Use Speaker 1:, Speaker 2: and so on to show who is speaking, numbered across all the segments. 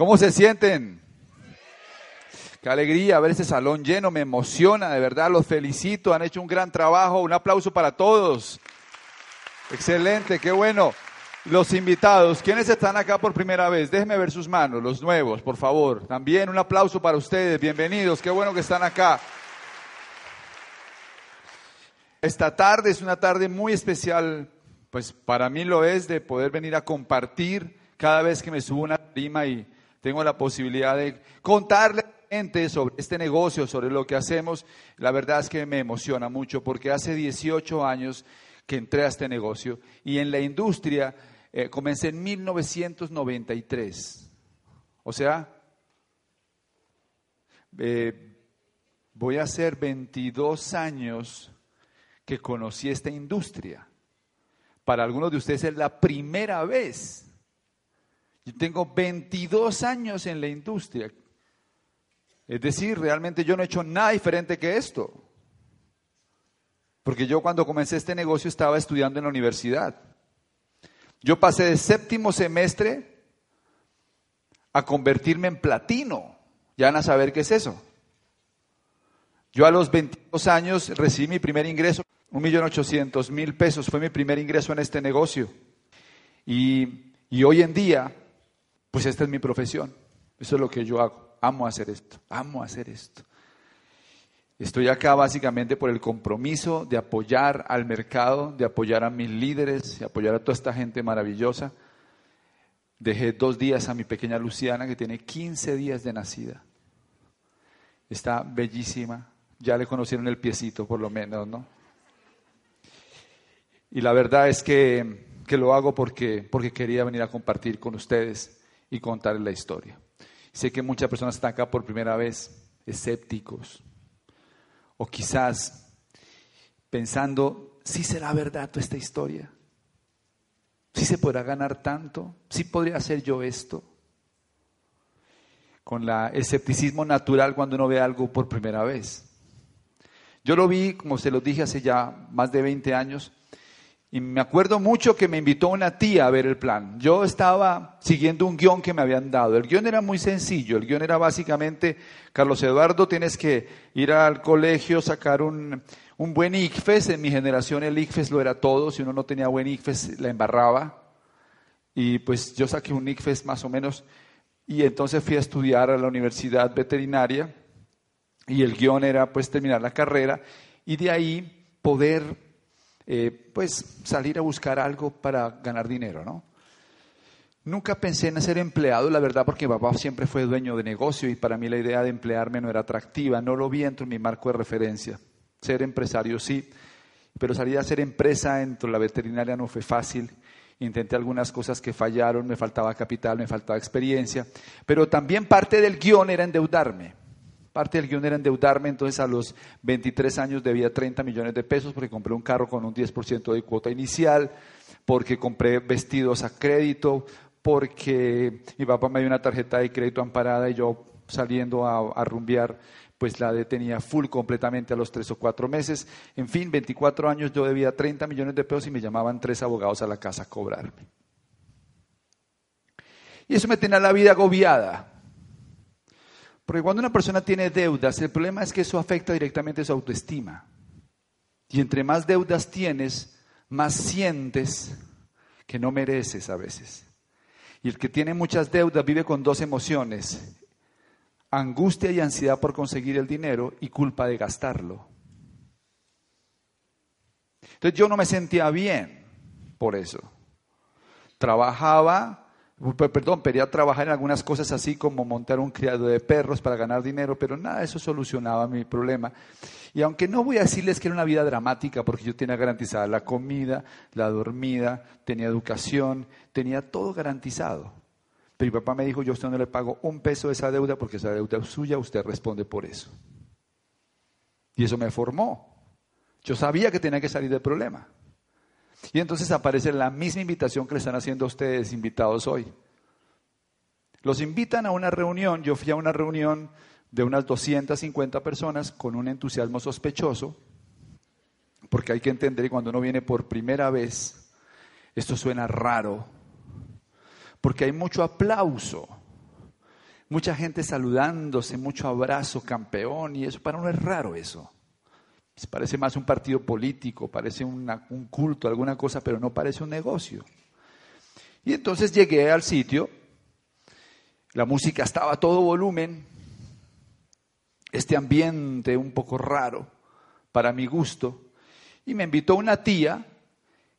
Speaker 1: ¿Cómo se sienten? Qué alegría ver este salón lleno, me emociona, de verdad, los felicito, han hecho un gran trabajo, un aplauso para todos. Excelente, qué bueno. Los invitados, ¿quiénes están acá por primera vez? Déjenme ver sus manos, los nuevos, por favor. También un aplauso para ustedes, bienvenidos, qué bueno que están acá. Esta tarde es una tarde muy especial, pues para mí lo es, de poder venir a compartir cada vez que me subo una prima y tengo la posibilidad de contarle gente sobre este negocio, sobre lo que hacemos. La verdad es que me emociona mucho porque hace 18 años que entré a este negocio y en la industria eh, comencé en 1993. O sea, eh, voy a hacer 22 años que conocí esta industria. Para algunos de ustedes es la primera vez. Yo tengo 22 años en la industria. Es decir, realmente yo no he hecho nada diferente que esto. Porque yo cuando comencé este negocio estaba estudiando en la universidad. Yo pasé de séptimo semestre a convertirme en platino. Ya van a saber qué es eso. Yo a los 22 años recibí mi primer ingreso un millón ochocientos mil pesos fue mi primer ingreso en este negocio. Y, y hoy en día, pues esta es mi profesión. Eso es lo que yo hago. Amo hacer esto. Amo hacer esto. Estoy acá básicamente por el compromiso de apoyar al mercado, de apoyar a mis líderes, de apoyar a toda esta gente maravillosa. Dejé dos días a mi pequeña Luciana, que tiene 15 días de nacida. Está bellísima. Ya le conocieron el piecito, por lo menos, ¿no? Y la verdad es que, lo hago porque, porque quería venir a compartir con ustedes y contarles la historia. Sé que muchas personas están acá por primera vez, escépticos, o quizás pensando, ¿sí será verdad toda esta historia? ¿Sí se podrá ganar tanto? ¿Sí podría hacer yo esto? Con la escepticismo natural cuando uno ve algo por primera vez. Yo lo vi, como se lo dije hace ya más de 20 años, y me acuerdo mucho que me invitó una tía a ver el plan. Yo estaba siguiendo un guion que me habían dado. El guion era muy sencillo. El guion era básicamente, Carlos Eduardo, tienes que ir al colegio, sacar un, un buen ICFES. En mi generación el ICFES lo era todo. Si uno no tenía buen ICFES, la embarraba. Y pues yo saqué un ICFES más o menos. Y entonces fui a estudiar a la universidad veterinaria. Y el guion era pues terminar la carrera. Y de ahí poder eh, pues salir a buscar algo para ganar dinero, ¿no? Nunca pensé en ser empleado, la verdad, porque mi papá siempre fue dueño de negocio y para mí la idea de emplearme no era atractiva, no lo vi dentro de mi marco de referencia. Ser empresario sí, pero salir a ser empresa dentro de la veterinaria no fue fácil. Intenté algunas cosas que fallaron, me faltaba capital, me faltaba experiencia, pero también parte del guion era endeudarme. Parte del guion era endeudarme, entonces a los 23 años debía 30 millones de pesos porque compré un carro con un 10% de cuota inicial, porque compré vestidos a crédito, porque mi papá me dio una tarjeta de crédito amparada y yo saliendo a, a rumbear, pues la detenía full completamente a los tres o cuatro meses. En fin, 24 años yo debía 30 millones de pesos y me llamaban tres abogados a la casa a cobrarme. Y eso me tenía la vida agobiada. Porque cuando una persona tiene deudas, el problema es que eso afecta directamente su autoestima. Y entre más deudas tienes, más sientes que no mereces a veces. Y el que tiene muchas deudas vive con dos emociones, angustia y ansiedad por conseguir el dinero y culpa de gastarlo. Entonces yo no me sentía bien por eso. Trabajaba perdón, quería trabajar en algunas cosas así como montar un criado de perros para ganar dinero, pero nada eso solucionaba mi problema. Y aunque no voy a decirles que era una vida dramática, porque yo tenía garantizada la comida, la dormida, tenía educación, tenía todo garantizado. Pero mi papá me dijo, yo a usted no le pago un peso de esa deuda porque esa deuda es suya, usted responde por eso. Y eso me formó. Yo sabía que tenía que salir del problema. Y entonces aparece la misma invitación que le están haciendo a ustedes invitados hoy. Los invitan a una reunión, yo fui a una reunión de unas 250 personas con un entusiasmo sospechoso, porque hay que entender que cuando uno viene por primera vez, esto suena raro, porque hay mucho aplauso, mucha gente saludándose, mucho abrazo, campeón, y eso para uno es raro eso. Parece más un partido político, parece un culto, alguna cosa, pero no parece un negocio. Y entonces llegué al sitio, la música estaba a todo volumen, este ambiente un poco raro para mi gusto, y me invitó una tía,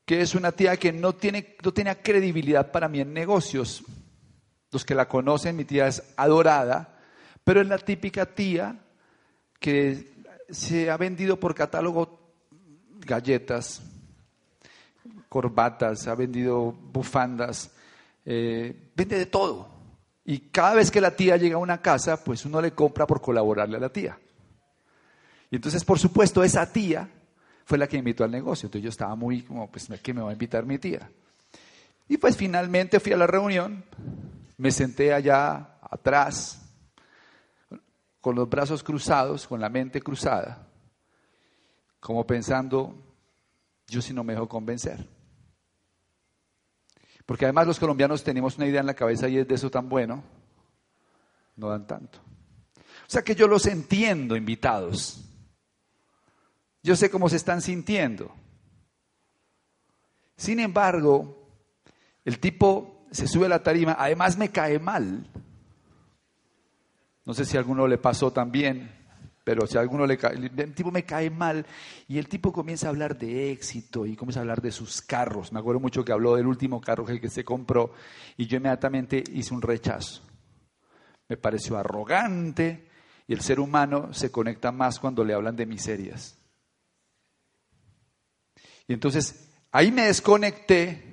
Speaker 1: que es una tía que no, tiene, no tenía credibilidad para mí en negocios. Los que la conocen, mi tía es adorada, pero es la típica tía que se ha vendido por catálogo galletas, corbatas, ha vendido bufandas, eh, vende de todo. Y cada vez que la tía llega a una casa, pues uno le compra por colaborarle a la tía. Y entonces, por supuesto, esa tía fue la que invitó al negocio. Entonces yo estaba muy como, pues, ¿qué me va a invitar mi tía? Y pues finalmente fui a la reunión, me senté allá atrás, con los brazos cruzados, con la mente cruzada, como pensando, yo si no me dejo convencer. Porque además los colombianos tenemos una idea en la cabeza y es de eso tan bueno, no dan tanto. O sea que yo los entiendo, invitados. Yo sé cómo se están sintiendo. Sin embargo, el tipo se sube a la tarima, además me cae mal. No sé si a alguno le pasó también, pero si a alguno le cae, el tipo me cae mal y el tipo comienza a hablar de éxito y comienza a hablar de sus carros. Me acuerdo mucho que habló del último carro que se compró y yo inmediatamente hice un rechazo. Me pareció arrogante y el ser humano se conecta más cuando le hablan de miserias. Y entonces ahí me desconecté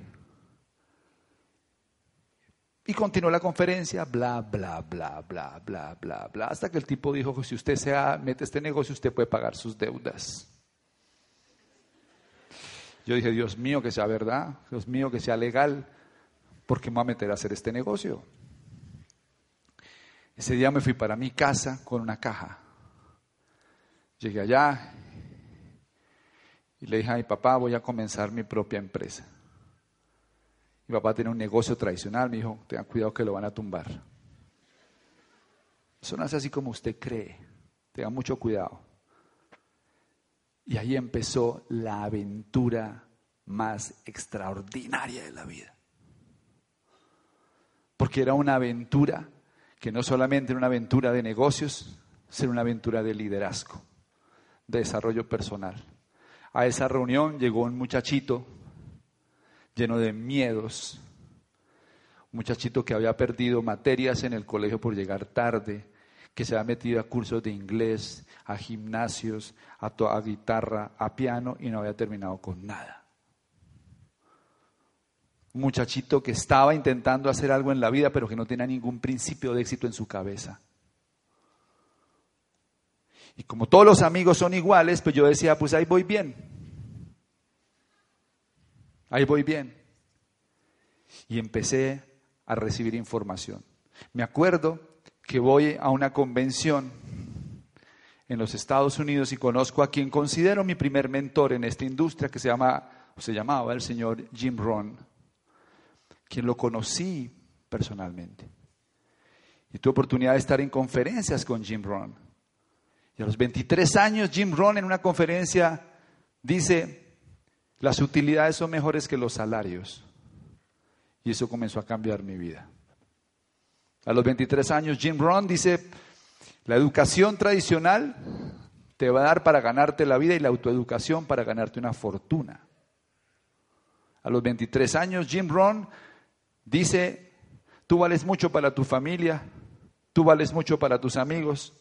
Speaker 1: y continuó la conferencia, bla, bla, bla, bla, bla, bla, bla, hasta que el tipo dijo, si usted se mete este negocio, usted puede pagar sus deudas. Yo dije, Dios mío, que sea verdad, Dios mío, que sea legal, porque me voy a meter a hacer este negocio. Ese día me fui para mi casa con una caja. Llegué allá y le dije a mi papá, voy a comenzar mi propia empresa. Mi papá tiene un negocio tradicional, me dijo, tengan cuidado que lo van a tumbar. Eso no es así como usted cree, tenga mucho cuidado. Y ahí empezó la aventura más extraordinaria de la vida. Porque era una aventura que no solamente era una aventura de negocios, sino una aventura de liderazgo, de desarrollo personal. A esa reunión llegó un muchachito lleno de miedos. Un muchachito que había perdido materias en el colegio por llegar tarde, que se había metido a cursos de inglés, a gimnasios, a, guitarra, a piano y no había terminado con nada. Un muchachito que estaba intentando hacer algo en la vida, pero que no tenía ningún principio de éxito en su cabeza. Y como todos los amigos son iguales, pues yo decía, pues ahí voy bien. Ahí voy bien. Y empecé a recibir información. Me acuerdo que voy a una convención en los Estados Unidos y conozco a quien considero mi primer mentor en esta industria que se llama se llamaba el señor Jim Rohn, quien lo conocí personalmente. Y tuve oportunidad de estar en conferencias con Jim Rohn. Y a los 23 años Jim Rohn en una conferencia dice, las utilidades son mejores que los salarios. Y eso comenzó a cambiar mi vida. A los 23 años, Jim Rohn dice, la educación tradicional te va a dar para ganarte la vida y la autoeducación para ganarte una fortuna. A los 23 años, Jim Rohn dice, tú vales mucho para tu familia, tú vales mucho para tus amigos,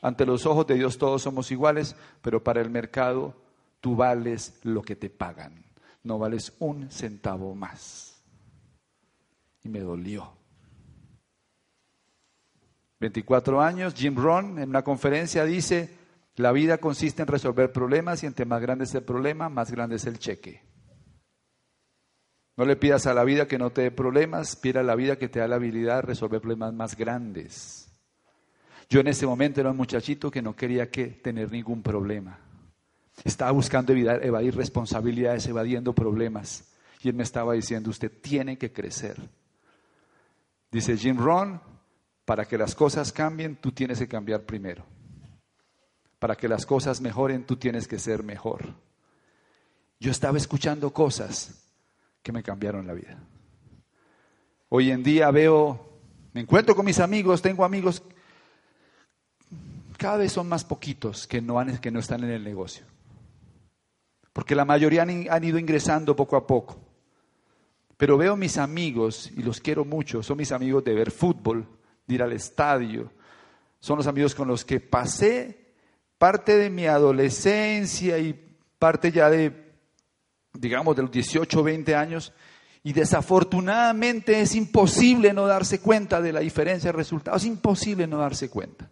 Speaker 1: ante los ojos de Dios todos somos iguales, pero para el mercado tú vales lo que te pagan, no vales un centavo más. Y me dolió. 24 años, Jim Rohn en una conferencia dice, la vida consiste en resolver problemas y entre más grande es el problema, más grande es el cheque. No le pidas a la vida que no te dé problemas, pida a la vida que te da la habilidad de resolver problemas más grandes. Yo en ese momento era un muchachito que no quería que tener ningún problema. Estaba buscando evadir responsabilidades, evadiendo problemas. Y él me estaba diciendo, usted tiene que crecer. Dice Jim Rohn, Para que las cosas cambien, tú tienes que cambiar primero. Para que las cosas mejoren, tú tienes que ser mejor. Yo estaba escuchando cosas que me cambiaron la vida. Hoy en día veo, me encuentro con mis amigos, tengo amigos, cada vez son más poquitos que no, que no están en el negocio. Porque la mayoría han, ido ingresando poco a poco. Pero veo mis amigos, y los quiero mucho, son mis amigos de ver fútbol, de ir al estadio, son los amigos con los que pasé parte de mi adolescencia y parte ya de, digamos, de los 18 o 20 años, y desafortunadamente es imposible no darse cuenta de la diferencia de resultados, es imposible no darse cuenta.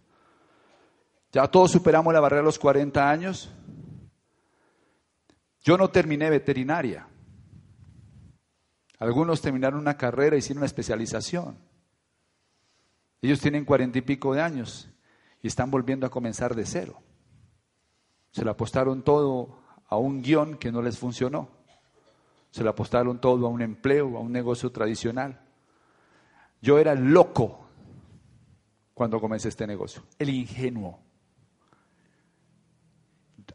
Speaker 1: Ya todos superamos la barrera de los 40 años. Yo no terminé veterinaria. Algunos terminaron una carrera, hicieron una especialización. Ellos tienen cuarenta y pico de años y están volviendo a comenzar de cero. Se le apostaron todo a un guion que no les funcionó. Se le apostaron todo a un empleo, a un negocio tradicional. Yo era loco cuando comencé este negocio, el ingenuo.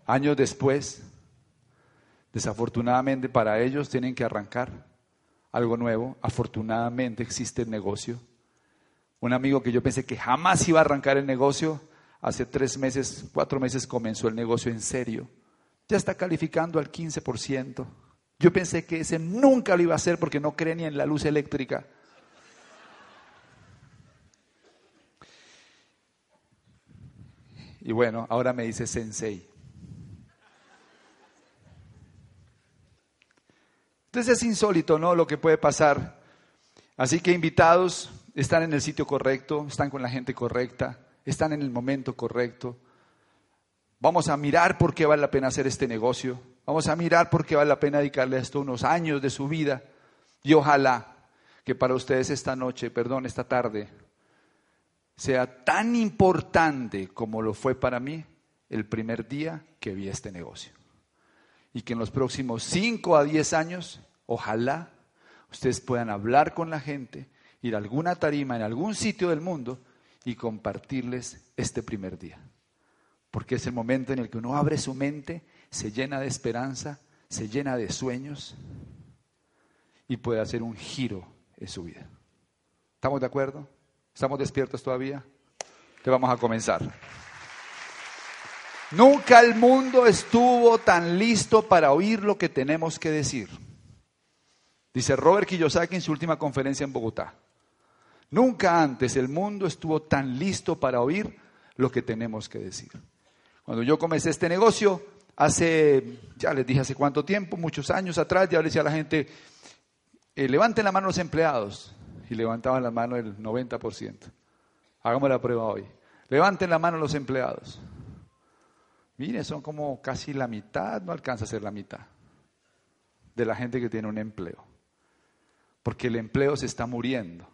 Speaker 1: Años después, desafortunadamente para ellos tienen que arrancar algo nuevo. Afortunadamente existe el negocio. Un amigo que yo pensé que jamás iba a arrancar el negocio, hace tres meses, cuatro meses comenzó el negocio en serio. Ya está calificando al 15%. Yo pensé que ese nunca lo iba a hacer porque no cree ni en la luz eléctrica. Y bueno, ahora me dice sensei. Entonces es insólito, ¿no? Lo que puede pasar. Así que invitados, están en el sitio correcto, están con la gente correcta, están en el momento correcto. Vamos a mirar por qué vale la pena hacer este negocio. Vamos a mirar por qué vale la pena dedicarle a esto unos años de su vida. Y ojalá que para ustedes esta noche, perdón, esta tarde, sea tan importante como lo fue para mí el primer día que vi este negocio. Y que en los próximos 5 a 10 años, ojalá ustedes puedan hablar con la gente, ir a alguna tarima en algún sitio del mundo y compartirles este primer día. Porque es el momento en el que uno abre su mente, se llena de esperanza, se llena de sueños y puede hacer un giro en su vida. ¿Estamos de acuerdo? ¿Estamos despiertos todavía? Te vamos a comenzar. Nunca el mundo estuvo tan listo para oír lo que tenemos que decir. Dice Robert Kiyosaki en su última conferencia en Bogotá. Nunca antes el mundo estuvo tan listo para oír lo que tenemos que decir. Cuando yo comencé este negocio, hace, ya les dije hace cuánto tiempo, muchos años atrás, ya le decía a la gente, eh, levanten la mano los empleados. Y levantaban la mano el 90%. Hagamos la prueba hoy. Levanten la mano los empleados. Mire, son como casi la mitad, no alcanza a ser la mitad de la gente que tiene un empleo. Porque el empleo se está muriendo.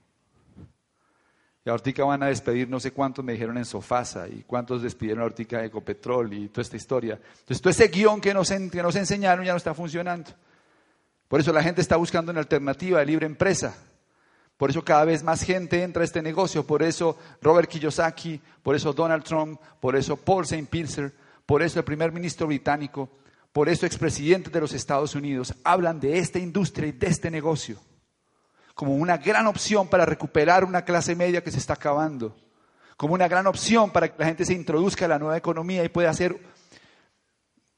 Speaker 1: Y ahorita van a despedir no sé cuántos me dijeron en Sofasa y cuántos despidieron ahorita de Ecopetrol y toda esta historia. Entonces todo ese guion que nos, que nos enseñaron ya no está funcionando. Por eso la gente está buscando una alternativa de libre empresa. Por eso cada vez más gente entra a este negocio. Por eso Robert Kiyosaki, por eso Donald Trump, por eso Paul St. Pilser, por eso el primer ministro británico, por eso expresidentes de los Estados Unidos hablan de esta industria y de este negocio como una gran opción para recuperar una clase media que se está acabando, como una gran opción para que la gente se introduzca a la nueva economía y pueda ser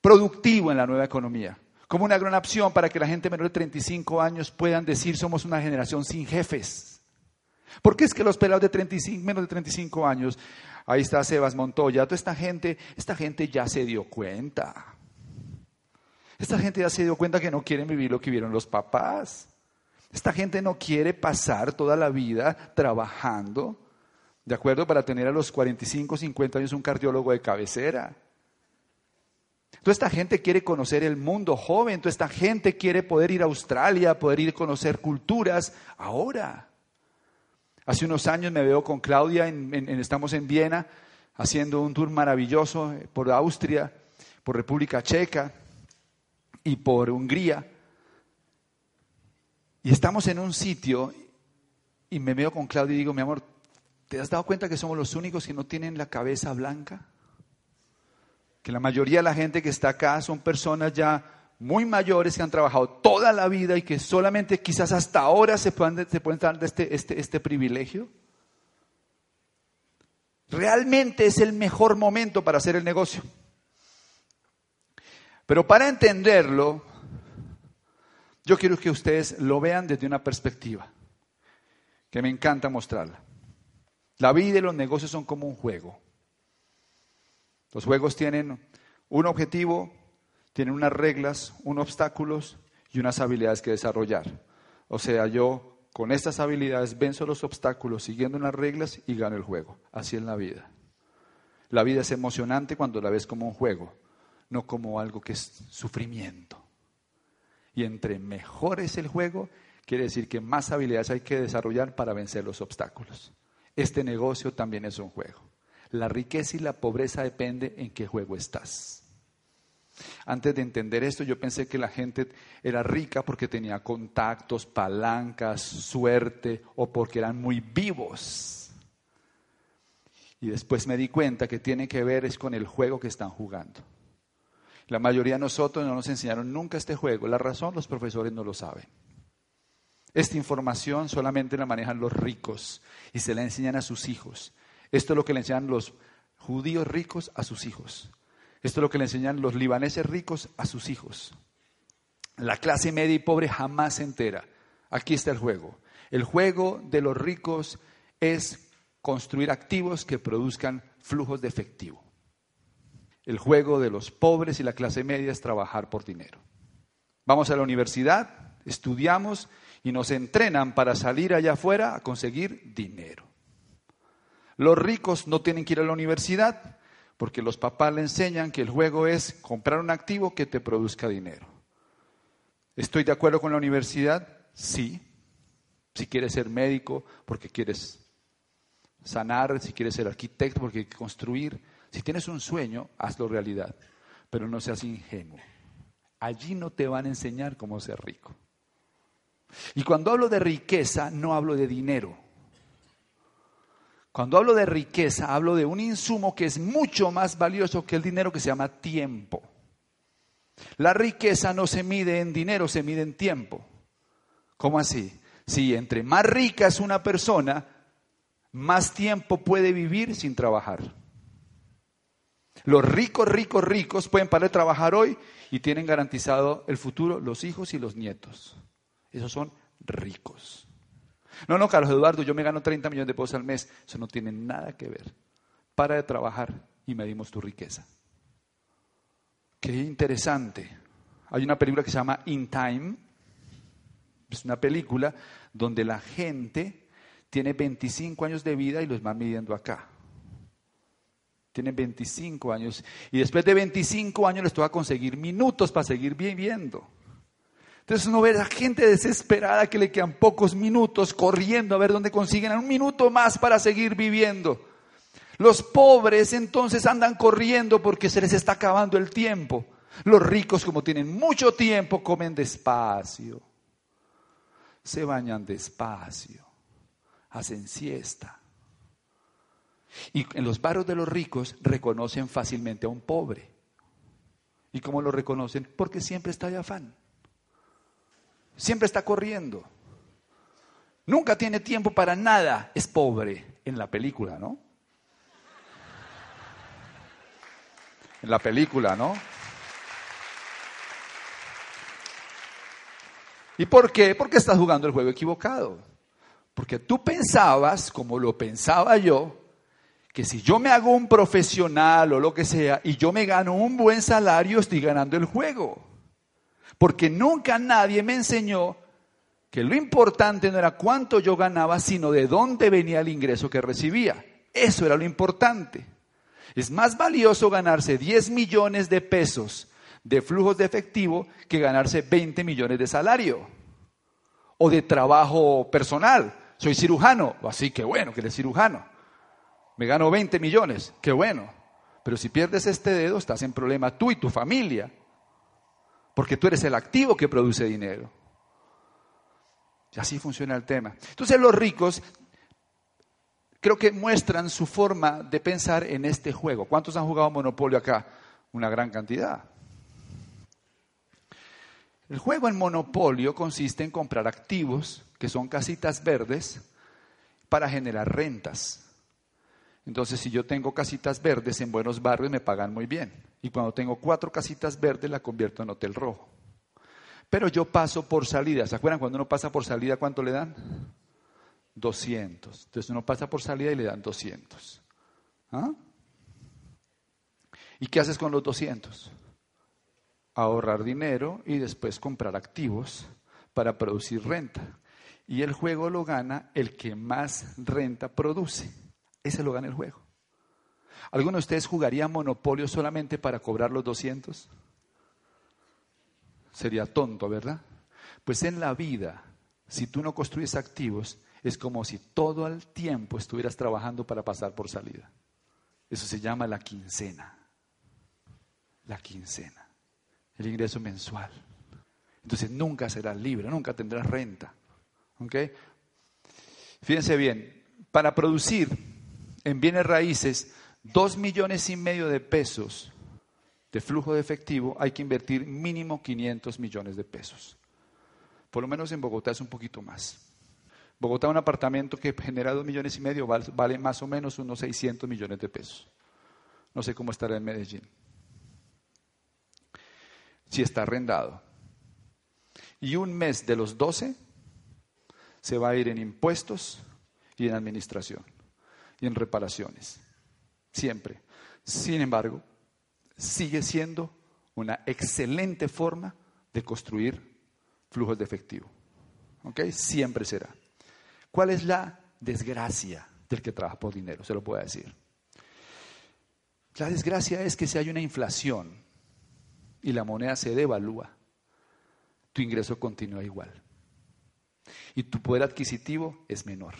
Speaker 1: productivo en la nueva economía, como una gran opción para que la gente menor de 35 años puedan decir somos una generación sin jefes. ¿Por qué es que los pelados de 35, menos de 35 años, ahí está Sebas Montoya, toda esta gente, esta gente ya se dio cuenta. Esta gente ya se dio cuenta que no quieren vivir lo que vieron los papás. Esta gente no quiere pasar toda la vida trabajando, ¿de acuerdo? Para tener a los 45, 50 años un cardiólogo de cabecera. Toda esta gente quiere conocer el mundo joven, toda esta gente quiere poder ir a Australia, poder ir a conocer culturas ahora. Hace unos años me veo con Claudia, estamos en Viena, haciendo un tour maravilloso por Austria, por República Checa y por Hungría. Y estamos en un sitio y me veo con Claudia y digo, mi amor, ¿Te has dado cuenta que somos los únicos que no tienen la cabeza blanca? Que la mayoría de la gente que está acá son personas ya muy mayores que han trabajado toda la vida y que solamente quizás hasta ahora se pueden, se pueden dar este, este, este privilegio. Realmente es el mejor momento para hacer el negocio. Pero para entenderlo, yo quiero que ustedes lo vean desde una perspectiva que me encanta mostrarla. La vida y los negocios son como un juego. Los juegos tienen un objetivo, tienen unas reglas, unos obstáculos y unas habilidades que desarrollar. O sea, yo con estas habilidades venzo los obstáculos siguiendo unas reglas y gano el juego. Así es la vida. La vida es emocionante cuando la ves como un juego, no como algo que es sufrimiento. Y entre mejor es el juego, quiere decir que más habilidades hay que desarrollar para vencer los obstáculos. Este negocio también es un juego. La riqueza y la pobreza depende en qué juego estás. Antes de entender esto, yo pensé que la gente era rica porque tenía contactos, palancas, suerte o porque eran muy vivos. Y después me di cuenta que tiene que ver es con el juego que están jugando. La mayoría de nosotros no nos enseñaron nunca este juego. La razón, los profesores no lo saben. Esta información solamente la manejan los ricos y se la enseñan a sus hijos. Esto es lo que le enseñan los judíos ricos a sus hijos. Esto es lo que le enseñan los libaneses ricos a sus hijos. La clase media y pobre jamás se entera. Aquí está el juego. El juego de los ricos es construir activos que produzcan flujos de efectivo. El juego de los pobres y la clase media es trabajar por dinero. Vamos a la universidad, estudiamos y nos entrenan para salir allá afuera a conseguir dinero. Los ricos no tienen que ir a la universidad porque los papás le enseñan que el juego es comprar un activo que te produzca dinero. ¿Estoy de acuerdo con la universidad? Sí. Si quieres ser médico porque quieres sanar, si quieres ser arquitecto porque quieres construir, si tienes un sueño, hazlo realidad, pero no seas ingenuo. Allí no te van a enseñar cómo ser rico. Y cuando hablo de riqueza, no hablo de dinero. Cuando hablo de riqueza, hablo de un insumo que es mucho más valioso que el dinero que se llama tiempo. La riqueza no se mide en dinero, se mide en tiempo. ¿Cómo así? Si entre más rica es una persona, más tiempo puede vivir sin trabajar. Los ricos, ricos, ricos pueden parar de trabajar hoy y tienen garantizado el futuro los hijos y los nietos. Esos son ricos. No, no, Carlos Eduardo, yo me gano 30 millones de pesos al mes. Eso no tiene nada que ver. Para de trabajar y medimos tu riqueza. Qué interesante. Hay una película que se llama In Time. Es una película donde la gente tiene 25 años de vida y los va midiendo acá. Tienen 25 años y después de 25 años les toca conseguir minutos para seguir viviendo. Entonces uno ve a gente desesperada que le quedan pocos minutos corriendo a ver dónde consiguen un minuto más para seguir viviendo. Los pobres entonces andan corriendo porque se les está acabando el tiempo. Los ricos como tienen mucho tiempo comen despacio, se bañan despacio, hacen siesta. Y en los barrios de los ricos reconocen fácilmente a un pobre. ¿Y cómo lo reconocen? Porque siempre está de afán. Siempre está corriendo. Nunca tiene tiempo para nada. Es pobre en la película, ¿no? En la película, ¿no? ¿Y por qué? Porque estás jugando el juego equivocado. Porque tú pensabas, como lo pensaba yo, que si yo me hago un profesional o lo que sea y yo me gano un buen salario, estoy ganando el juego. Porque nunca nadie me enseñó que lo importante no era cuánto yo ganaba, sino de dónde venía el ingreso que recibía. Eso era lo importante. Es más valioso ganarse 10 millones de pesos de flujos de efectivo que ganarse 20 millones de salario o de trabajo personal. Soy cirujano, así que bueno que eres cirujano. Me gano 20 millones, qué bueno. Pero si pierdes este dedo, estás en problema tú y tu familia porque tú eres el activo que produce dinero. Y así funciona el tema. Entonces los ricos creo que muestran su forma de pensar en este juego. ¿Cuántos han jugado Monopolio acá? Una gran cantidad. El juego en Monopolio consiste en comprar activos, que son casitas verdes, para generar rentas. Entonces, si yo tengo casitas verdes en buenos barrios, me pagan muy bien. Y cuando tengo cuatro casitas verdes, la convierto en hotel rojo. Pero yo paso por salida. ¿Se acuerdan cuando uno pasa por salida, cuánto le dan? 200. Entonces uno pasa por salida y le dan 200. ¿Ah? ¿Y qué haces con los 200? Ahorrar dinero y después comprar activos para producir renta. Y el juego lo gana el que más renta produce. Ese lo gana el juego. ¿Alguno de ustedes jugaría Monopolio solamente para cobrar los 200? Sería tonto, ¿verdad? Pues en la vida, si tú no construyes activos, es como si todo el tiempo estuvieras trabajando para pasar por salida. Eso se llama la quincena. La quincena. El ingreso mensual. Entonces nunca serás libre, nunca tendrás renta. ¿Ok? Fíjense bien, para producir en bienes raíces dos millones y medio de pesos de flujo de efectivo, hay que invertir mínimo 500 millones de pesos. Por lo menos en Bogotá es un poquito más. Bogotá, un apartamento que genera dos millones y medio, vale más o menos unos 600 millones de pesos. No sé cómo estará en Medellín. Si está arrendado. Y un mes de los 12 se va a ir en impuestos y en administración en reparaciones. Siempre. Sin embargo, sigue siendo una excelente forma de construir flujos de efectivo. ¿Ok? Siempre será. ¿Cuál es la desgracia del que trabaja por dinero? Se lo puedo decir. La desgracia es que si hay una inflación y la moneda se devalúa, tu ingreso continúa igual y tu poder adquisitivo es menor.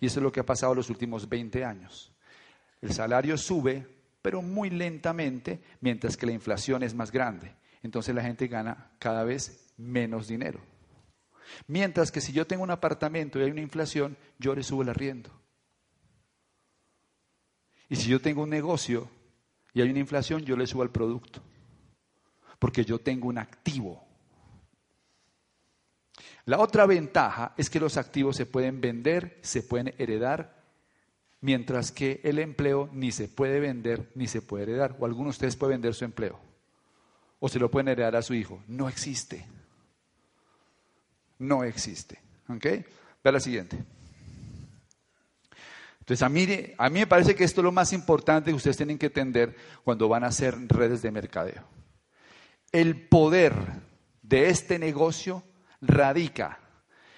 Speaker 1: Y eso es lo que ha pasado los últimos 20 años. El salario sube, pero muy lentamente, mientras que la inflación es más grande. Entonces la gente gana cada vez menos dinero. Mientras que si yo tengo un apartamento y hay una inflación, yo le subo el arriendo. Y si yo tengo un negocio y hay una inflación, yo le subo el producto. Porque yo tengo un activo. La otra ventaja es que los activos se pueden vender, se pueden heredar, mientras que el empleo ni se puede vender ni se puede heredar. O algunos de ustedes pueden vender su empleo. O se lo pueden heredar a su hijo. No existe. No existe. ¿Ok? Ve la siguiente. Entonces, a mí, a mí me parece que esto es lo más importante que ustedes tienen que entender cuando van a hacer redes de mercadeo. El poder de este negocio radica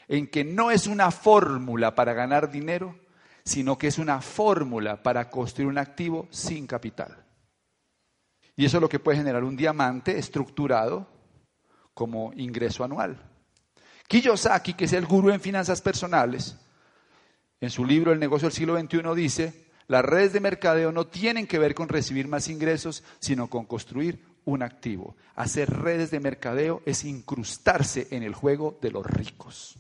Speaker 1: en que no es una fórmula para ganar dinero, sino que es una fórmula para construir un activo sin capital. Y eso es lo que puede generar un diamante estructurado como ingreso anual. Kiyosaki, que es el gurú en finanzas personales, en su libro El negocio del siglo XXI dice, las redes de mercadeo no tienen que ver con recibir más ingresos, sino con construir un activo. Hacer redes de mercadeo es incrustarse en el juego de los ricos.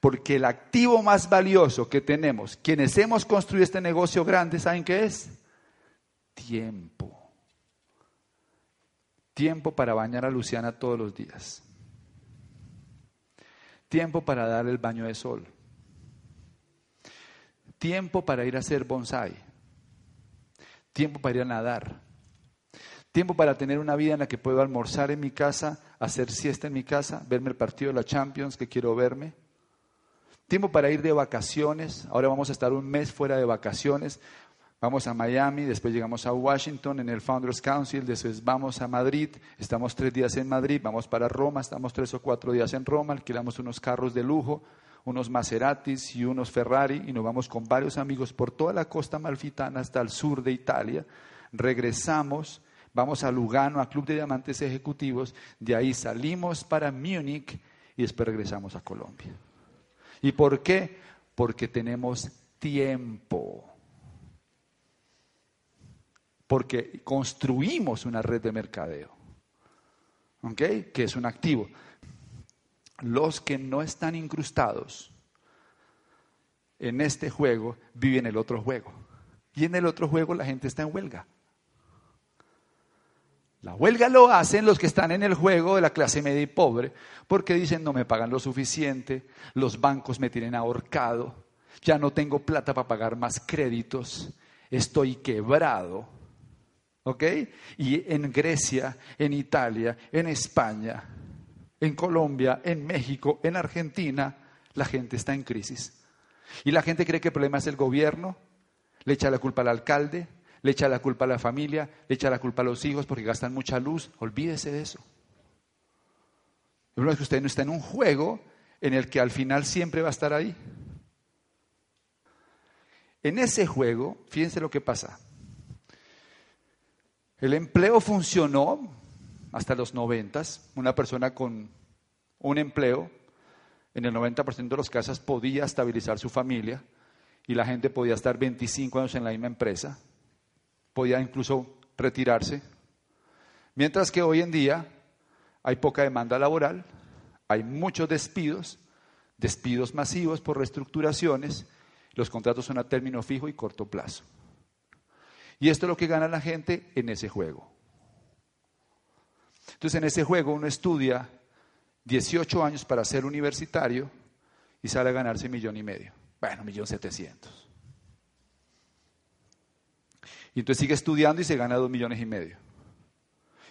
Speaker 1: Porque el activo más valioso que tenemos, quienes hemos construido este negocio grande, ¿saben qué es? Tiempo. Tiempo para bañar a Luciana todos los días. Tiempo para darle el baño de sol. Tiempo para ir a hacer bonsai. Tiempo para ir a nadar. Tiempo para tener una vida en la que puedo almorzar en mi casa, hacer siesta en mi casa, verme el partido de la Champions que quiero verme. Tiempo para ir de vacaciones. Ahora vamos a estar un mes fuera de vacaciones. Vamos a Miami, después llegamos a Washington en el Founders Council, después vamos a Madrid, estamos tres días en Madrid, vamos para Roma, estamos tres o cuatro días en Roma, alquilamos unos carros de lujo, unos Maseratis y unos Ferrari y nos vamos con varios amigos por toda la costa malfitana hasta el sur de Italia. Regresamos vamos a Lugano, a Club de Diamantes Ejecutivos, de ahí salimos para Múnich y después regresamos a Colombia. ¿Y por qué? Porque tenemos tiempo. Porque construimos una red de mercadeo, ¿ok? Que es un activo. Los que no están incrustados en este juego vive en el otro juego. Y en el otro juego la gente está en huelga. La huelga lo hacen los que están en el juego de la clase media y pobre, porque dicen no me pagan lo suficiente, los bancos me tienen ahorcado, ya no tengo plata para pagar más créditos, estoy quebrado. ¿Ok? Y en Grecia, en Italia, en España, en Colombia, en México, en Argentina, la gente está en crisis. Y la gente cree que el problema es el gobierno, le echa la culpa al alcalde, le echa la culpa a la familia, le echa la culpa a los hijos porque gastan mucha luz. Olvídese de eso. El problema es que usted no está en un juego en el que al final siempre va a estar ahí. En ese juego, fíjense lo que pasa. El empleo funcionó hasta los noventas. Una persona con un empleo, en el 90% de los casos, podía estabilizar su familia y la gente podía estar 25 años en la misma empresa, podía incluso retirarse. Mientras que hoy en día hay poca demanda laboral, hay muchos despidos, despidos masivos por reestructuraciones, los contratos son a término fijo y corto plazo. Y esto es lo que gana la gente en ese juego. Entonces en ese juego uno estudia 18 años para ser universitario y sale a ganarse un millón y medio. Bueno, millón setecientos. Y entonces sigue estudiando y se gana dos millones y medio.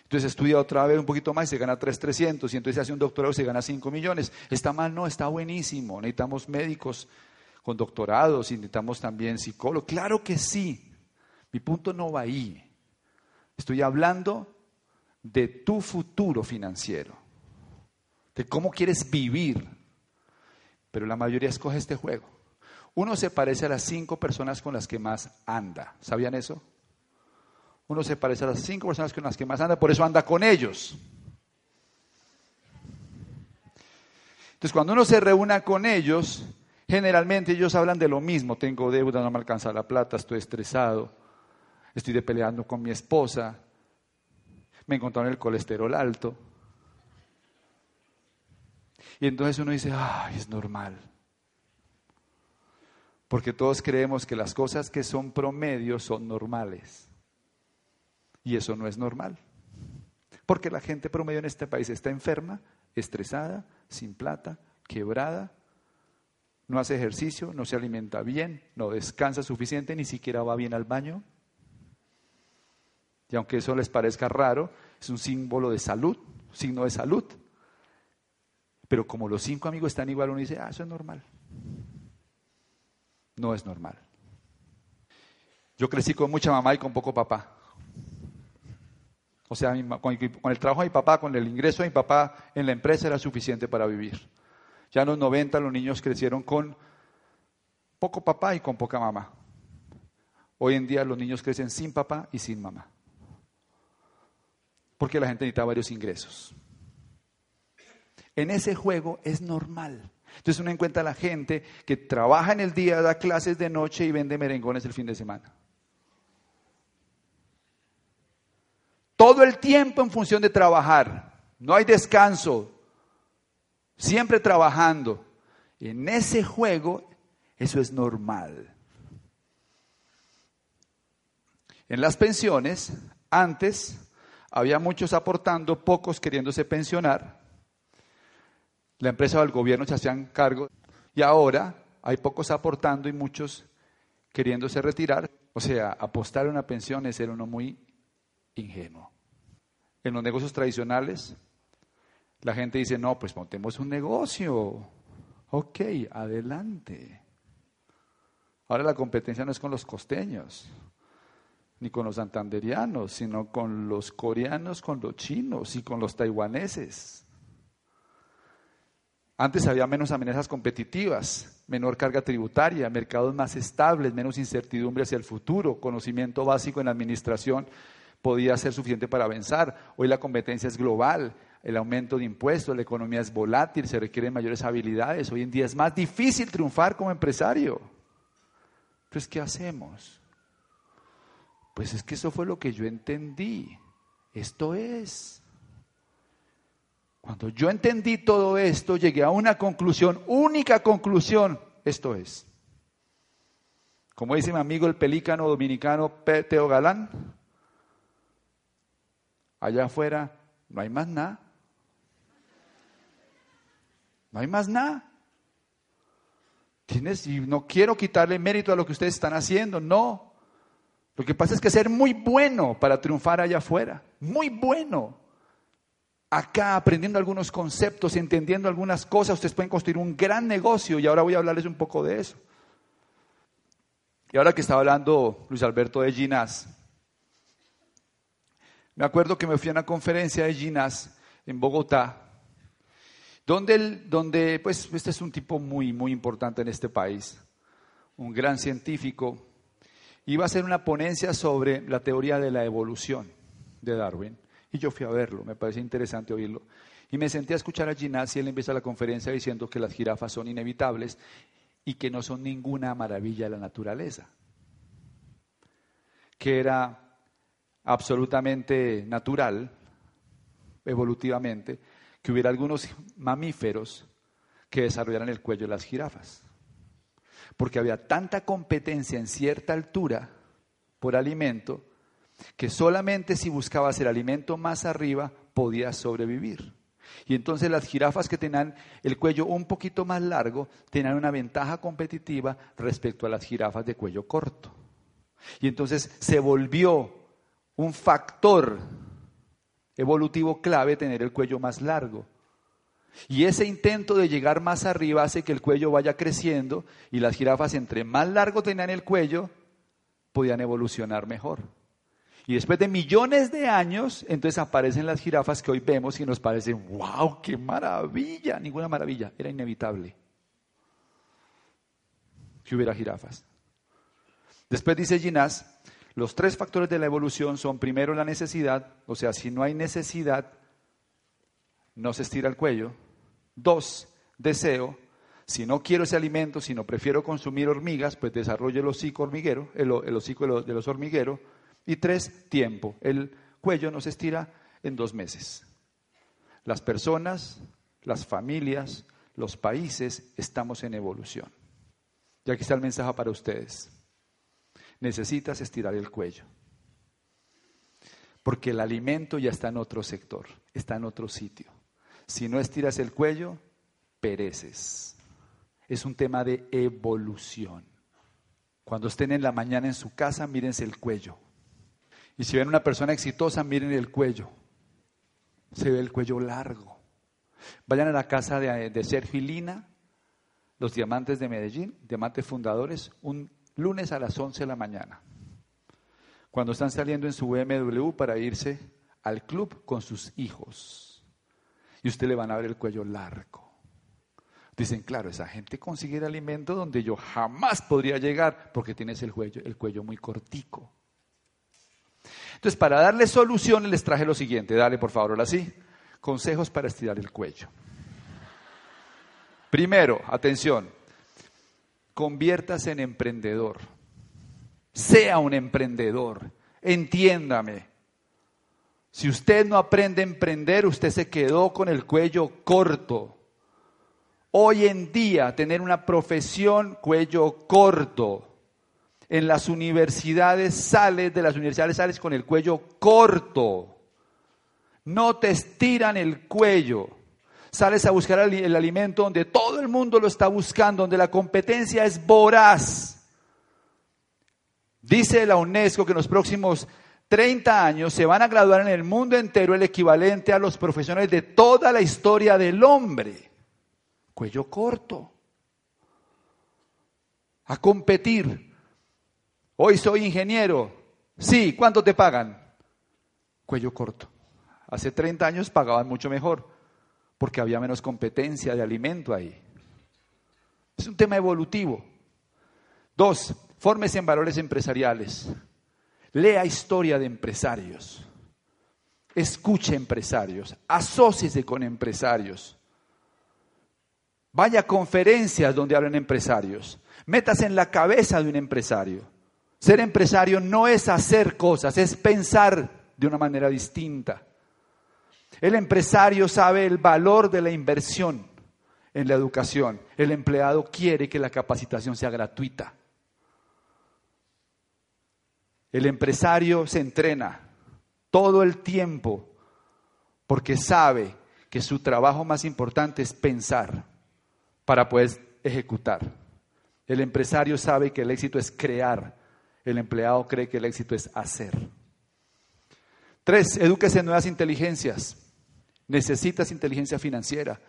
Speaker 1: Entonces estudia otra vez un poquito más y se gana tres trescientos. Y entonces hace un doctorado y se gana cinco millones. ¿Está mal? No, está buenísimo. Necesitamos médicos con doctorados y necesitamos también psicólogos. Claro que sí. Mi punto no va ahí. Estoy hablando de tu futuro financiero, de cómo quieres vivir. Pero la mayoría escoge este juego. Uno se parece a las cinco personas con las que más anda. ¿Sabían eso? Uno se parece a las cinco personas con las que más anda, por eso anda con ellos. Entonces, cuando uno se reúna con ellos, generalmente ellos hablan de lo mismo. Tengo deuda, no me alcanza la plata, estoy estresado, estoy peleando con mi esposa, me encontraron el colesterol alto. Y entonces uno dice, ay, es normal. Porque todos creemos que las cosas que son promedio son normales. Y eso no es normal. Porque la gente promedio en este país está enferma, estresada, sin plata, quebrada, no hace ejercicio, no se alimenta bien, no descansa suficiente, ni siquiera va bien al baño. Y aunque eso les parezca raro, es un símbolo de salud, signo de salud. Pero como los cinco amigos están igual, uno dice, ah, eso es normal. No es normal. Yo crecí con mucha mamá y con poco papá. O sea, con el trabajo de mi papá, con el ingreso de mi papá en la empresa era suficiente para vivir. Ya en los 90 los niños crecieron con poco papá y con poca mamá. Hoy en día los niños crecen sin papá y sin mamá. Porque la gente necesita varios ingresos. En ese juego es normal. Entonces uno encuentra a la gente que trabaja en el día, da clases de noche y vende merengones el fin de semana. Todo el tiempo en función de trabajar. No hay descanso. Siempre trabajando. En ese juego eso es normal. En las pensiones, antes había muchos aportando, pocos queriéndose pensionar. La empresa o el gobierno se hacían cargo. Y ahora hay pocos aportando y muchos queriéndose retirar. O sea, apostar a una pensión es ser uno muy ingenuo. En los negocios tradicionales, la gente dice, no, pues montemos un negocio. Ok, adelante. Ahora la competencia no es con los costeños, ni con los santanderianos, sino con los coreanos, con los chinos y con los taiwaneses. Antes había menos amenazas competitivas, menor carga tributaria, mercados más estables, menos incertidumbre hacia el futuro, conocimiento básico en la administración podía ser suficiente para avanzar. Hoy la competencia es global, el aumento de impuestos, la economía es volátil, se requieren mayores habilidades. Hoy en día es más difícil triunfar como empresario. Entonces, ¿qué hacemos? Pues es que eso fue lo que yo entendí. Esto es. Cuando yo entendí todo esto, llegué a una conclusión, única conclusión, esto es. Como dice mi amigo el pelícano dominicano Teo Galán, allá afuera no hay más nada. No hay más nada. Tienes, y no quiero quitarle mérito a lo que ustedes están haciendo, no. Lo que pasa es que ser muy bueno para triunfar allá afuera, muy bueno. Acá aprendiendo algunos conceptos, entendiendo algunas cosas, ustedes pueden construir un gran negocio y ahora voy a hablarles un poco de eso. Y ahora que estaba hablando Luis Alberto de Ginás, me acuerdo que me fui a una conferencia de Ginás en Bogotá donde, donde, pues, este es un tipo muy, muy importante en este país, un gran científico, iba a hacer una ponencia sobre la teoría de la evolución de Darwin. Y yo fui a verlo, me parece interesante oírlo. Y me senté a escuchar a Ginás y él empieza la conferencia diciendo que las jirafas son inevitables y que no son ninguna maravilla de la naturaleza. Que era absolutamente natural, evolutivamente, que hubiera algunos mamíferos que desarrollaran el cuello de las jirafas. Porque había tanta competencia en cierta altura por alimento que solamente si buscabas el alimento más arriba podías sobrevivir. Y entonces las jirafas que tenían el cuello un poquito más largo tenían una ventaja competitiva respecto a las jirafas de cuello corto. Y entonces se volvió un factor evolutivo clave tener el cuello más largo. Y ese intento de llegar más arriba hace que el cuello vaya creciendo y las jirafas entre más largo tenían el cuello, podían evolucionar mejor. Y después de millones de años, entonces aparecen las jirafas que hoy vemos y nos parecen, wow, qué maravilla. Ninguna maravilla, era inevitable que hubiera jirafas. Después dice Ginás, los tres factores de la evolución son primero la necesidad, o sea, si no hay necesidad, no se estira el cuello. Dos, deseo. Si no quiero ese alimento, sino prefiero consumir hormigas, pues desarrollo el hocico hormiguero, el, hocico de los hormigueros. Y tres, tiempo. El cuello no se estira en dos meses. Las personas, las familias, los países estamos en evolución. Y aquí está el mensaje para ustedes necesitas estirar el cuello. Porque el alimento ya está en otro sector, está en otro sitio. Si no estiras el cuello, pereces. Es un tema de evolución. Cuando estén en la mañana en su casa, mírense el cuello. Y si ven una persona exitosa, miren el cuello. Se ve el cuello largo. Vayan a la casa de, de Sergio los diamantes de Medellín, diamantes fundadores, un lunes a las 11 de la mañana, cuando están saliendo en su BMW para irse al club con sus hijos. Y usted le van a ver el cuello largo. Dicen, claro, esa gente consigue el alimento donde yo jamás podría llegar porque tienes el cuello, el cuello muy cortico. Entonces, para darle solución, les traje lo siguiente. Dale, por favor, ahora sí. Consejos para estirar el cuello. Primero, atención, conviértase en emprendedor. Sea un emprendedor. Entiéndame. Si usted no aprende a emprender, usted se quedó con el cuello corto. Hoy en día, tener una profesión cuello corto. En las universidades sales, de las universidades sales con el cuello corto. No te estiran el cuello sales a buscar el alimento donde todo el mundo lo está buscando, donde la competencia es voraz. Dice la UNESCO que en los próximos 30 años se van a graduar en el mundo entero el equivalente a los profesionales de toda la historia del hombre. Cuello corto. A competir. Hoy soy ingeniero. Sí, ¿cuánto te pagan? Cuello corto. Hace 30 años pagaban mucho mejor porque había menos competencia de alimento ahí. Es un tema evolutivo. Dos, fórmese en valores empresariales. Lea historia de empresarios. Escuche empresarios. Asóciese con empresarios. Vaya a conferencias donde hablen empresarios. Métase en la cabeza de un empresario. Ser empresario no es hacer cosas, es pensar de una manera distinta. El empresario sabe el valor de la inversión en la educación. El empleado quiere que la capacitación sea gratuita. El empresario se entrena todo el tiempo porque sabe que su trabajo más importante es pensar para poder ejecutar. El empresario sabe que el éxito es crear, el empleado cree que el éxito es hacer. Tres, edúquese en nuevas inteligencias. Necesitas inteligencia financiera,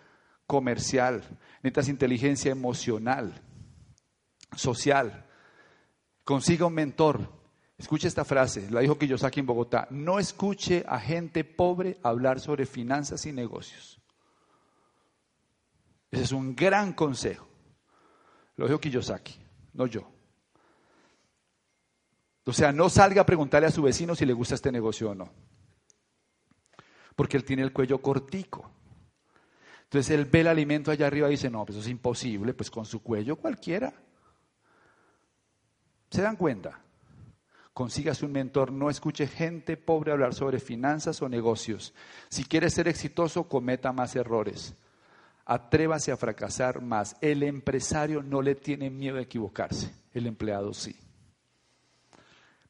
Speaker 1: comercial, necesitas inteligencia emocional, social. Consiga un mentor. Escuche esta frase, la dijo Kiyosaki en Bogotá. No escuche a gente pobre hablar sobre finanzas y negocios. Ese es un gran consejo. Lo dijo Kiyosaki, no yo. O sea, no salga a preguntarle a su vecino si le gusta este negocio o no. Porque él tiene el cuello cortico. Entonces él ve el alimento allá arriba y dice, no, pues eso es imposible, pues con su cuello cualquiera. ¿Se dan cuenta? Consígase un mentor, no escuche gente pobre hablar sobre finanzas o negocios. Si quiere ser exitoso, cometa más errores. Atrévase a fracasar más. El empresario no le tiene miedo a equivocarse, el empleado sí.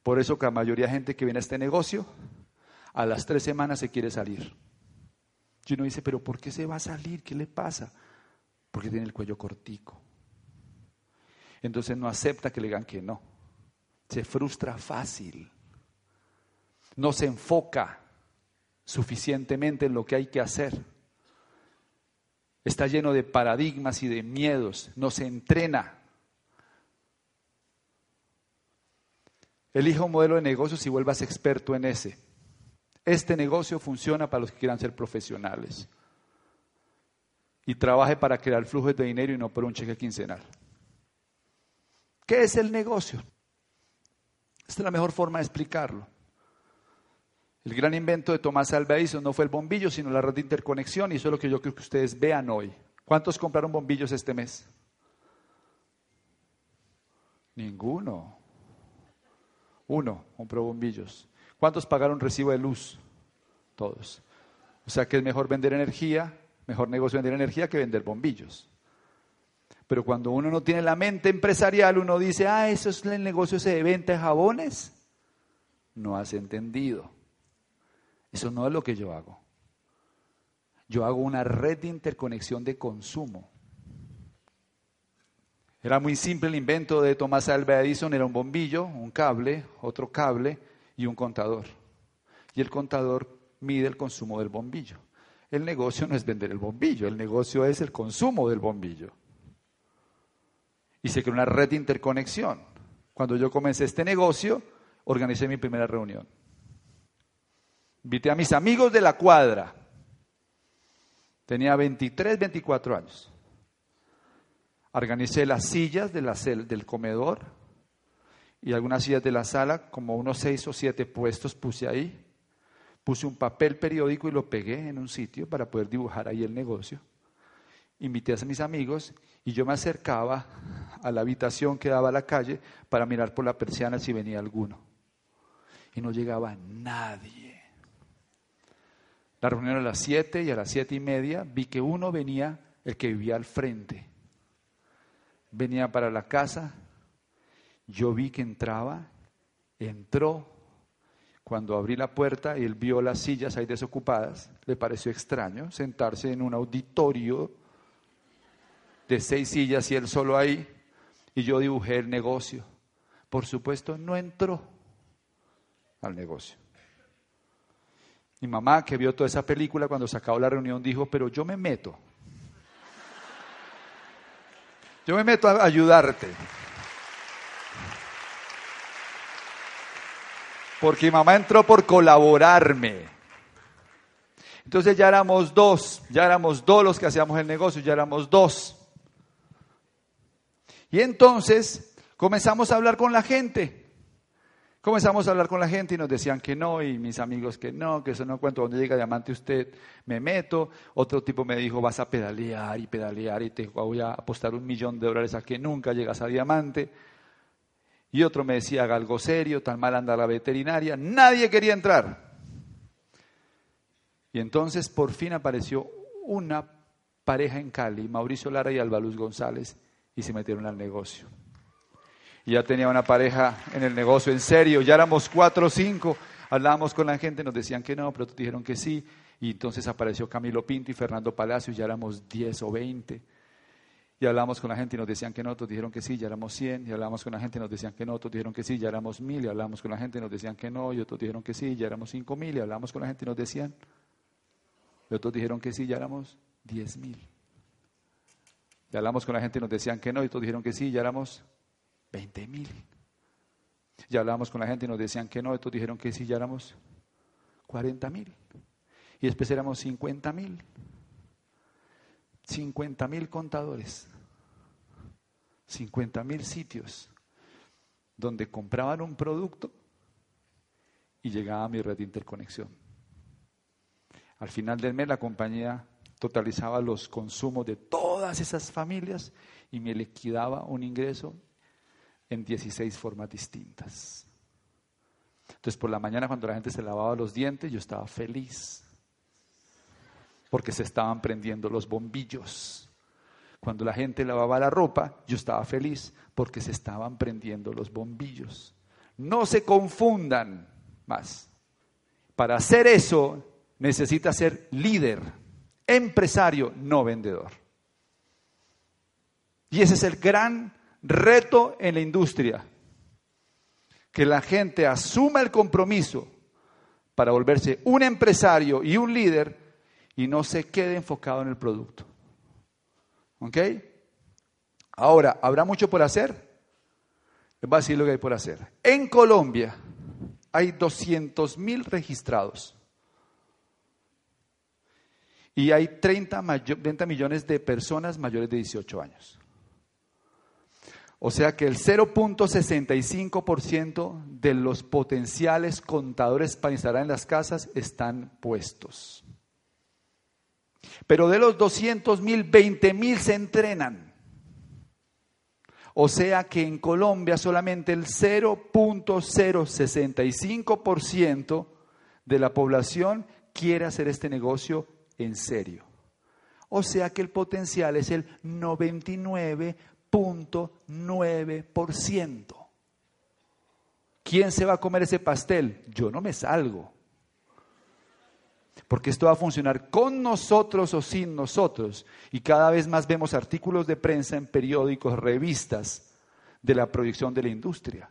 Speaker 1: Por eso que la mayoría de gente que viene a este negocio, a las tres semanas se quiere salir. Y uno dice, pero ¿por qué se va a salir? ¿Qué le pasa? Porque tiene el cuello cortico. Entonces no acepta que le digan que no. Se frustra fácil. No se enfoca suficientemente en lo que hay que hacer. Está lleno de paradigmas y de miedos. No se entrena. Elija un modelo de negocios y vuelvas experto en ese. Este negocio funciona para los que quieran ser profesionales. Y trabaje para crear flujos de dinero y no por un cheque quincenal. ¿Qué es el negocio? Esta es la mejor forma de explicarlo. El gran invento de Tomás Alva Edison no fue el bombillo, sino la red de interconexión, y eso es lo que yo creo que ustedes vean hoy. ¿Cuántos compraron bombillos este mes? Ninguno. Uno compró bombillos. ¿Cuántos pagaron recibo de luz? Todos. O sea que es mejor vender energía, mejor negocio vender energía que vender bombillos. Pero cuando uno no tiene la mente empresarial, uno dice, ah, eso es el negocio de venta de jabones. No has entendido. Eso no es lo que yo hago. Yo hago una red de interconexión de consumo. Era muy simple el invento de Tomás Alva Edison, era un bombillo, un cable, otro cable y un contador. Y el contador mide el consumo del bombillo. El negocio no es vender el bombillo, el negocio es el consumo del bombillo. Y se creó una red de interconexión. Cuando yo comencé este negocio, organicé mi primera reunión. Invité a mis amigos de la cuadra. Tenía 23, 24 años. Organicé las sillas de la del comedor y algunas sillas de la sala, como unos seis o siete puestos puse ahí. Puse un papel periódico y lo pegué en un sitio para poder dibujar ahí el negocio. Invité a mis amigos y yo me acercaba a la habitación que daba a la calle para mirar por la persiana si venía alguno. Y no llegaba nadie. La reunión a las siete y a las siete y media vi que uno venía, el que vivía al frente. Venía para la casa, yo vi que entraba, entró. Cuando abrí la puerta y él vio las sillas ahí desocupadas, le pareció extraño sentarse en un auditorio de seis sillas y él solo ahí. Y yo dibujé el negocio. Por supuesto, no entró al negocio. Mi mamá, que vio toda esa película, cuando se acabó la reunión, dijo, pero yo me meto. Yo me meto a ayudarte. Porque mi mamá entró por colaborarme. Entonces ya éramos dos, ya éramos dos los que hacíamos el negocio, ya éramos dos. Y entonces comenzamos a hablar con la gente. Comenzamos a hablar con la gente y nos decían que no, y mis amigos que no, que eso no cuento, donde llega diamante usted me meto. Otro tipo me dijo, vas a pedalear y pedalear y te voy a apostar un millón de dólares a que nunca llegas a diamante. Y otro me decía, haga algo serio, tan mal anda la veterinaria. Nadie quería entrar. Y entonces por fin apareció una pareja en Cali, Mauricio Lara y Alba González, y se metieron al negocio. Y ya tenía una pareja en el negocio, en serio, ya éramos cuatro o cinco. Hablábamos con la gente, nos decían que no, pero dijeron que sí. Y entonces apareció Camilo Pinto y Fernando Palacio, y ya éramos diez o veinte. Y hablamos con la gente y nos decían que no, otros dijeron que sí, ya éramos 100. Y hablamos con la gente y nos decían que no, otros dijeron que sí, ya éramos mil. Y hablamos con la gente y nos decían que no, y otros dijeron que sí, ya éramos cinco mil. Y hablamos con la gente y nos decían, y otros dijeron que sí, ya éramos diez mil. Y hablamos con la gente y nos decían que no, y otros dijeron que sí, ya éramos veinte mil. Y hablamos con la gente y nos decían que no, y otros dijeron que sí, ya éramos cuarenta mil. Y después éramos cincuenta mil. 50 mil contadores, 50 mil sitios donde compraban un producto y llegaba a mi red de interconexión. Al final del mes la compañía totalizaba los consumos de todas esas familias y me liquidaba un ingreso en 16 formas distintas. Entonces por la mañana cuando la gente se lavaba los dientes yo estaba feliz porque se estaban prendiendo los bombillos. Cuando la gente lavaba la ropa, yo estaba feliz porque se estaban prendiendo los bombillos. No se confundan más. Para hacer eso necesita ser líder, empresario, no vendedor. Y ese es el gran reto en la industria. Que la gente asuma el compromiso para volverse un empresario y un líder y no se quede enfocado en el producto. ¿Ok? Ahora, ¿habrá mucho por hacer? Les voy a decir lo que hay por hacer. En Colombia hay 200 mil registrados. Y hay 30, 30 millones de personas mayores de 18 años. O sea que el 0.65% de los potenciales contadores para instalar en las casas están puestos. Pero de los 200 mil, 20 mil se entrenan. O sea que en Colombia solamente el 0.065% de la población quiere hacer este negocio en serio. O sea que el potencial es el 99.9%. ¿Quién se va a comer ese pastel? Yo no me salgo. Porque esto va a funcionar con nosotros o sin nosotros. Y cada vez más vemos artículos de prensa en periódicos, revistas de la proyección de la industria.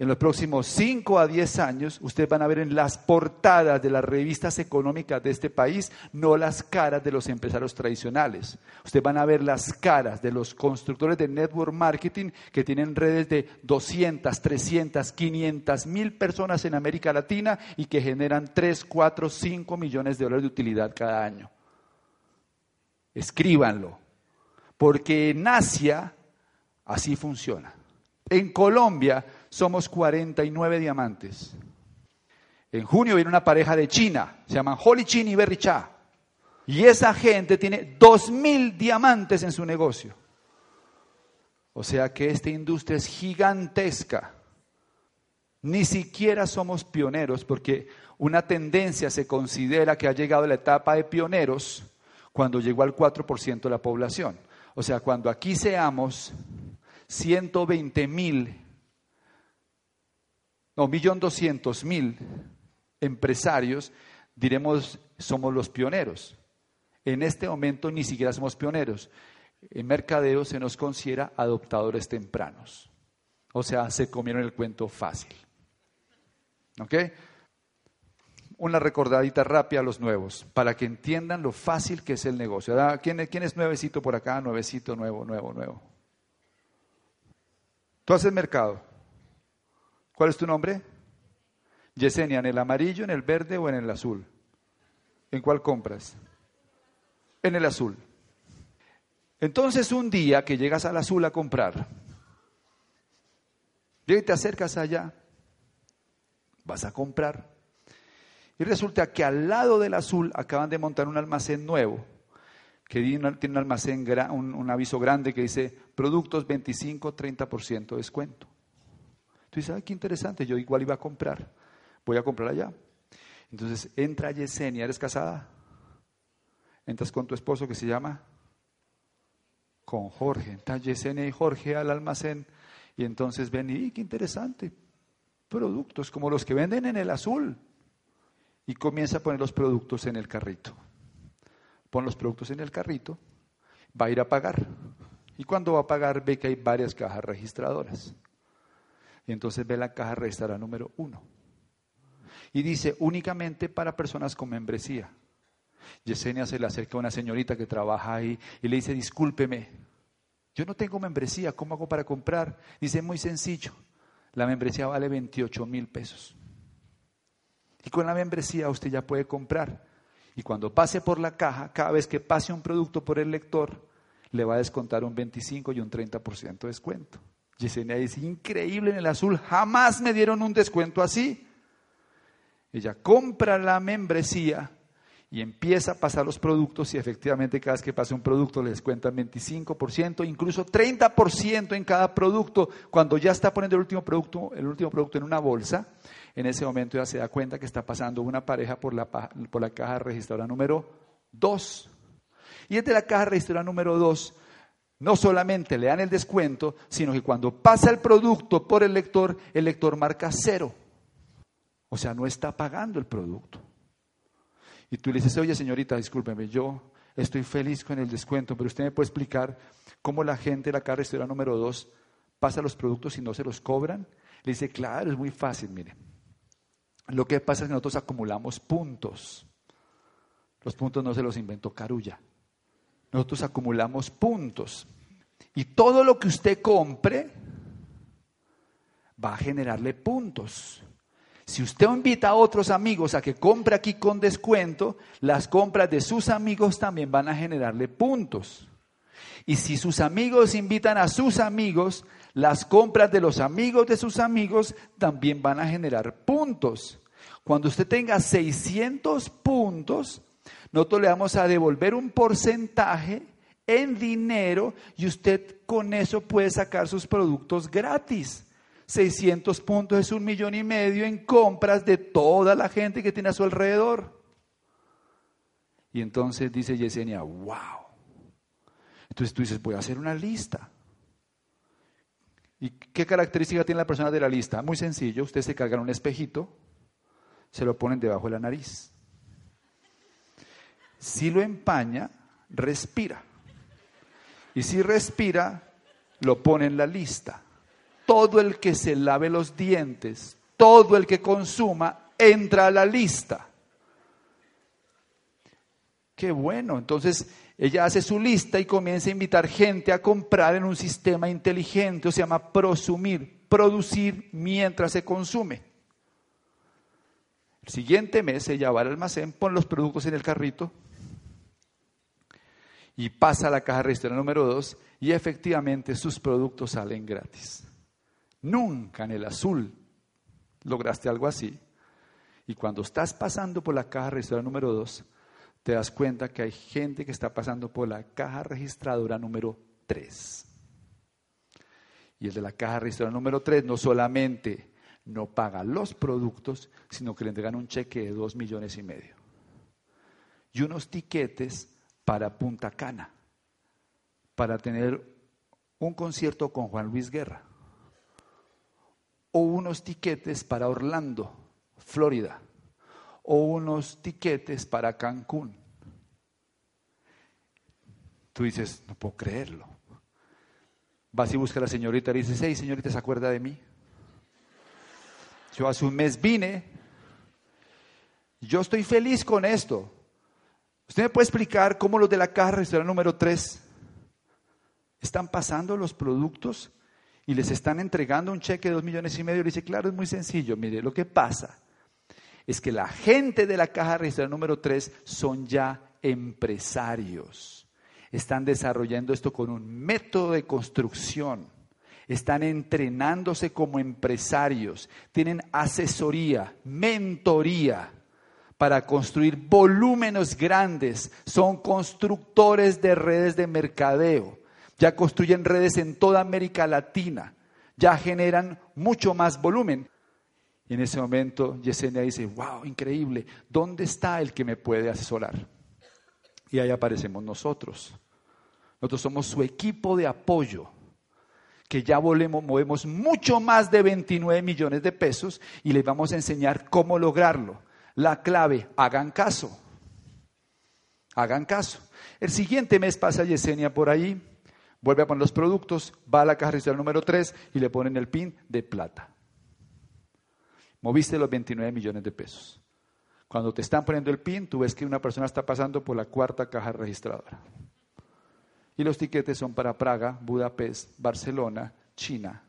Speaker 1: En los próximos 5 a 10 años, ustedes van a ver en las portadas de las revistas económicas de este país, no las caras de los empresarios tradicionales. Ustedes van a ver las caras de los constructores de network marketing que tienen redes de 200, 300, 500 mil personas en América Latina y que generan 3, 4, 5 millones de dólares de utilidad cada año. Escríbanlo, porque en Asia así funciona. En Colombia somos 49 diamantes. En junio viene una pareja de China, se llaman Holly Chin y Berry Cha. Y esa gente tiene 2.000 diamantes en su negocio. O sea que esta industria es gigantesca. Ni siquiera somos pioneros porque una tendencia se considera que ha llegado la etapa de pioneros cuando llegó al 4% de la población. O sea, cuando aquí seamos 120 mil no, millón doscientos mil empresarios, diremos, somos los pioneros. En este momento ni siquiera somos pioneros. En mercadeo se nos considera adoptadores tempranos. O sea, se comieron el cuento fácil. ¿Ok? Una recordadita rápida a los nuevos, para que entiendan lo fácil que es el negocio. ¿Quién, ¿Quién es nuevecito por acá? Nuevecito, nuevo, nuevo, nuevo. Tú haces mercado. ¿Cuál es tu nombre? Yesenia, ¿en el amarillo, en el verde o en el azul? ¿En cuál compras? En el azul. Entonces un día que llegas al azul a comprar, y te acercas allá, vas a comprar, y resulta que al lado del azul acaban de montar un almacén nuevo, que tiene un almacén, un aviso grande que dice productos 25-30% de descuento. Tú dices, ay, qué interesante, yo igual iba a comprar, voy a comprar allá. Entonces entra Yesenia, ¿eres casada? Entras con tu esposo que se llama con Jorge. Entra Yesenia y Jorge al almacén Y entonces ven, y qué interesante, productos como los que venden en el azul. Y comienza a poner los productos en el carrito. Pon los productos en el carrito, va a ir a pagar. Y cuando va a pagar ve que hay varias cajas registradoras. Y entonces ve la caja registradora número uno. Y dice únicamente para personas con membresía. Yesenia se le acerca a una señorita que trabaja ahí y le dice, discúlpeme, yo no tengo membresía, ¿cómo hago para comprar? Dice, muy sencillo, la membresía vale 28 mil pesos. Y con la membresía usted ya puede comprar. Y cuando pase por la caja, cada vez que pase un producto por el lector, le va a descontar un 25 y un 30% de descuento. Yesenia dice, increíble en el azul, jamás me dieron un descuento así. Ella compra la membresía y empieza a pasar los productos y efectivamente cada vez que pasa un producto le descuentan 25%, incluso 30% en cada producto. Cuando ya está poniendo el último producto, el último producto en una bolsa, en ese momento ya se da cuenta que está pasando una pareja por la, por la caja registradora número 2. Y desde la caja registradora número 2 no solamente le dan el descuento, sino que cuando pasa el producto por el lector, el lector marca cero. O sea, no está pagando el producto. Y tú le dices, oye señorita, discúlpeme, yo estoy feliz con el descuento, pero usted me puede explicar cómo la gente de la carretera número 2 pasa los productos y no se los cobran. Le dice, claro, es muy fácil, mire. Lo que pasa es que nosotros acumulamos puntos. Los puntos no se los inventó Carulla. Nosotros acumulamos puntos. Y todo lo que usted compre va a generarle puntos. Si usted invita a otros amigos a que compre aquí con descuento, las compras de sus amigos también van a generarle puntos. Y si sus amigos invitan a sus amigos, las compras de los amigos de sus amigos también van a generar puntos. Cuando usted tenga 600 puntos, nosotros le vamos a devolver un porcentaje en dinero y usted con eso puede sacar sus productos gratis. 600 puntos es un millón y medio en compras de toda la gente que tiene a su alrededor. Y entonces dice Yesenia, wow. Entonces tú dices, voy a hacer una lista. ¿Y qué característica tiene la persona de la lista? Muy sencillo, usted se carga un espejito, se lo ponen debajo de la nariz. Si lo empaña, respira. Y si respira, lo pone en la lista todo el que se lave los dientes, todo el que consuma, entra a la lista. Qué bueno, entonces ella hace su lista y comienza a invitar gente a comprar en un sistema inteligente, o se llama prosumir, producir mientras se consume. El siguiente mes ella va al almacén, pone los productos en el carrito y pasa a la caja registradora número 2 y efectivamente sus productos salen gratis. Nunca en el azul lograste algo así. Y cuando estás pasando por la caja registradora número 2, te das cuenta que hay gente que está pasando por la caja registradora número 3. Y el de la caja registradora número 3 no solamente no paga los productos, sino que le entregan un cheque de 2 millones y medio. Y unos tiquetes para Punta Cana, para tener un concierto con Juan Luis Guerra o unos tiquetes para Orlando, Florida, o unos tiquetes para Cancún. Tú dices, no puedo creerlo. Vas y buscas a la señorita y dices, hey, señorita, ¿se acuerda de mí? Yo hace un mes vine, yo estoy feliz con esto. ¿Usted me puede explicar cómo los de la caja restaurante número 3 están pasando los productos y les están entregando un cheque de dos millones y medio, le dice, claro, es muy sencillo. Mire, lo que pasa es que la gente de la caja registral número 3 son ya empresarios. Están desarrollando esto con un método de construcción. Están entrenándose como empresarios. Tienen asesoría, mentoría para construir volúmenes grandes. Son constructores de redes de mercadeo ya construyen redes en toda América Latina, ya generan mucho más volumen. Y en ese momento Yesenia dice, wow, increíble, ¿dónde está el que me puede asesorar? Y ahí aparecemos nosotros. Nosotros somos su equipo de apoyo, que ya volvemos, movemos mucho más de 29 millones de pesos y les vamos a enseñar cómo lograrlo. La clave, hagan caso. Hagan caso. El siguiente mes pasa Yesenia por ahí, vuelve a poner los productos, va a la caja registral número 3 y le ponen el PIN de plata. Moviste los 29 millones de pesos. Cuando te están poniendo el PIN, tú ves que una persona está pasando por la cuarta caja registradora. Y los tiquetes son para Praga, Budapest, Barcelona, China.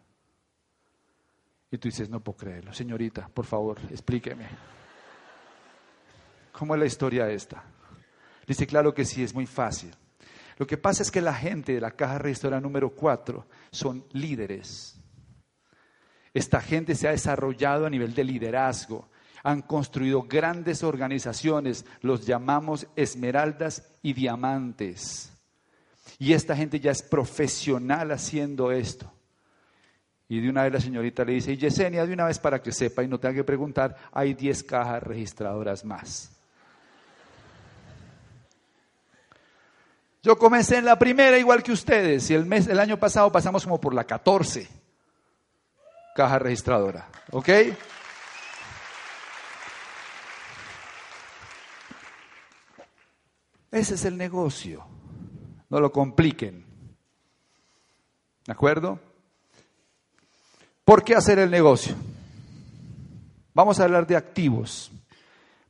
Speaker 1: Y tú dices, no puedo creerlo. Señorita, por favor, explíqueme. ¿Cómo es la historia esta? Dice, claro que sí, es muy fácil. Lo que pasa es que la gente de la caja registradora número 4 son líderes. Esta gente se ha desarrollado a nivel de liderazgo. Han construido grandes organizaciones, los llamamos esmeraldas y diamantes. Y esta gente ya es profesional haciendo esto. Y de una vez la señorita le dice, y Yesenia, de una vez para que sepa y no tenga que preguntar, hay 10 cajas registradoras más. Yo comencé en la primera igual que ustedes y el, mes, el año pasado pasamos como por la 14 caja registradora. ¿Ok? Ese es el negocio. No lo compliquen. ¿De acuerdo? ¿Por qué hacer el negocio? Vamos a hablar de activos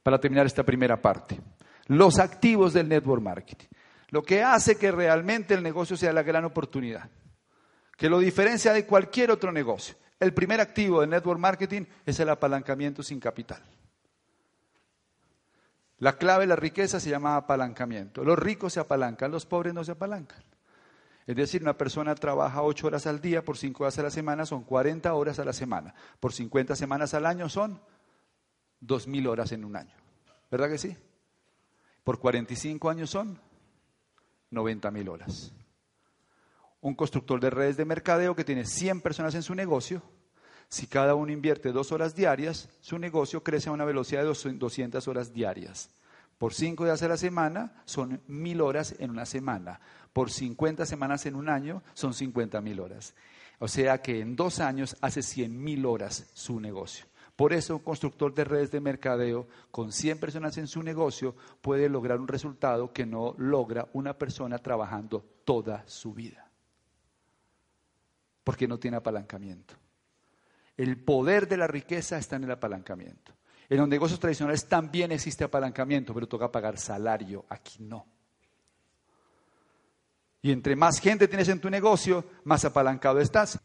Speaker 1: para terminar esta primera parte. Los activos del network marketing. Lo que hace que realmente el negocio sea la gran oportunidad. Que lo diferencia de cualquier otro negocio. El primer activo del network marketing es el apalancamiento sin capital. La clave de la riqueza se llama apalancamiento. Los ricos se apalancan, los pobres no se apalancan. Es decir, una persona trabaja ocho horas al día, por cinco horas a la semana son 40 horas a la semana. Por 50 semanas al año son dos mil horas en un año. ¿Verdad que sí? Por 45 años son 90 mil horas. Un constructor de redes de mercadeo que tiene 100 personas en su negocio, si cada uno invierte dos horas diarias, su negocio crece a una velocidad de 200 horas diarias. Por cinco días a la semana son mil horas en una semana. Por 50 semanas en un año son 50 mil horas. O sea que en dos años hace 100 mil horas su negocio. Por eso un constructor de redes de mercadeo con 100 personas en su negocio puede lograr un resultado que no logra una persona trabajando toda su vida. Porque no tiene apalancamiento. El poder de la riqueza está en el apalancamiento. En los negocios tradicionales también existe apalancamiento, pero toca pagar salario. Aquí no. Y entre más gente tienes en tu negocio, más apalancado estás.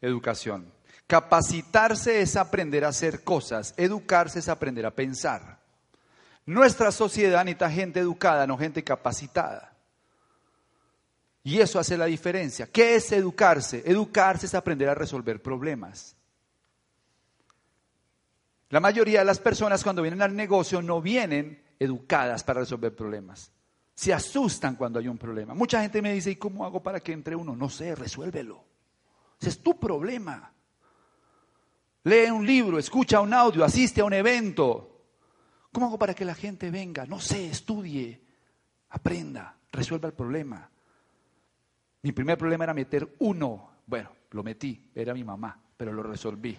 Speaker 1: Educación. Capacitarse es aprender a hacer cosas. Educarse es aprender a pensar. Nuestra sociedad necesita gente educada, no gente capacitada. Y eso hace la diferencia. ¿Qué es educarse? Educarse es aprender a resolver problemas. La mayoría de las personas cuando vienen al negocio no vienen educadas para resolver problemas. Se asustan cuando hay un problema. Mucha gente me dice, ¿y cómo hago para que entre uno? No sé, resuélvelo. Ese es tu problema. Lee un libro, escucha un audio, asiste a un evento. ¿Cómo hago para que la gente venga? No sé, estudie, aprenda, resuelva el problema. Mi primer problema era meter uno. Bueno, lo metí, era mi mamá, pero lo resolví.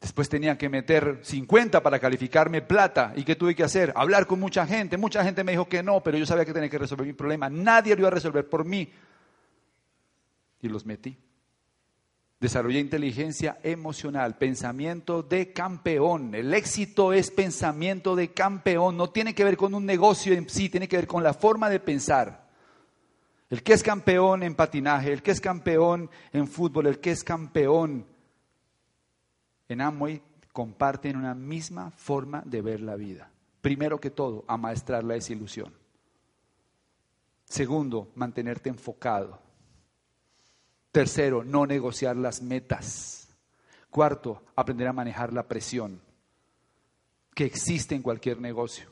Speaker 1: Después tenía que meter 50 para calificarme plata. ¿Y qué tuve que hacer? Hablar con mucha gente. Mucha gente me dijo que no, pero yo sabía que tenía que resolver mi problema. Nadie lo iba a resolver por mí. Y los metí. Desarrollé inteligencia emocional, pensamiento de campeón. El éxito es pensamiento de campeón. No tiene que ver con un negocio en sí, tiene que ver con la forma de pensar. El que es campeón en patinaje, el que es campeón en fútbol, el que es campeón en Amway, comparten una misma forma de ver la vida. Primero que todo, amaestrar la desilusión. Segundo, mantenerte enfocado. Tercero, no negociar las metas. Cuarto, aprender a manejar la presión que existe en cualquier negocio.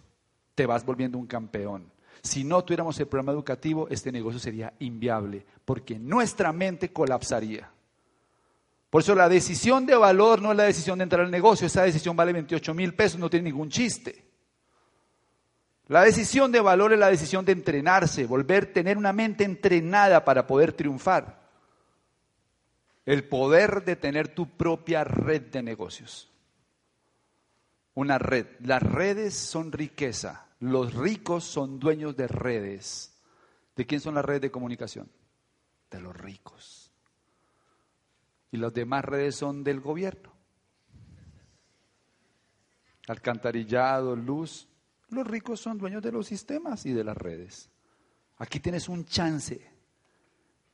Speaker 1: Te vas volviendo un campeón. Si no tuviéramos el programa educativo, este negocio sería inviable, porque nuestra mente colapsaría. Por eso la decisión de valor no es la decisión de entrar al negocio, esa decisión vale 28 mil pesos, no tiene ningún chiste. La decisión de valor es la decisión de entrenarse, volver, tener una mente entrenada para poder triunfar. El poder de tener tu propia red de negocios. Una red. Las redes son riqueza. Los ricos son dueños de redes. ¿De quién son las redes de comunicación? De los ricos. Y las demás redes son del gobierno. Alcantarillado, luz, los ricos son dueños de los sistemas y de las redes. Aquí tienes un chance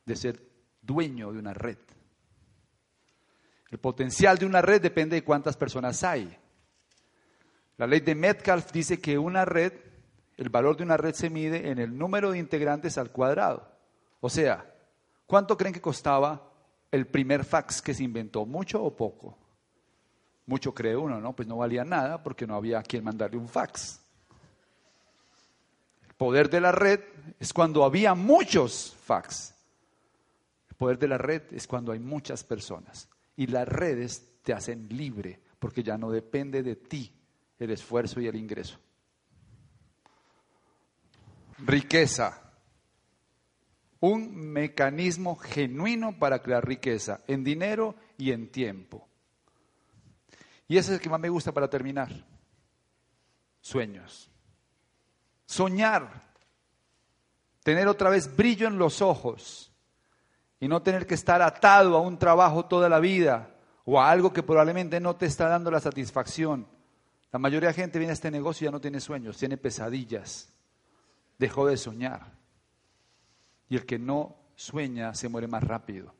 Speaker 1: de ser dueño de una red. El potencial de una red depende de cuántas personas hay. La ley de Metcalf dice que una red, el valor de una red se mide en el número de integrantes al cuadrado. O sea, ¿cuánto creen que costaba el primer fax que se inventó? ¿Mucho o poco? Mucho cree uno, ¿no? Pues no valía nada porque no había a quien mandarle un fax poder de la red es cuando había muchos fax. El poder de la red es cuando hay muchas personas. Y las redes te hacen libre porque ya no depende de ti el esfuerzo y el ingreso. Riqueza. Un mecanismo genuino para crear riqueza en dinero y en tiempo. Y ese es el que más me gusta para terminar. Sueños. Soñar, tener otra vez brillo en los ojos y no tener que estar atado a un trabajo toda la vida o a algo que probablemente no te está dando la satisfacción. La mayoría de gente viene a este negocio y ya no tiene sueños, tiene pesadillas, dejó de soñar. Y el que no sueña se muere más rápido.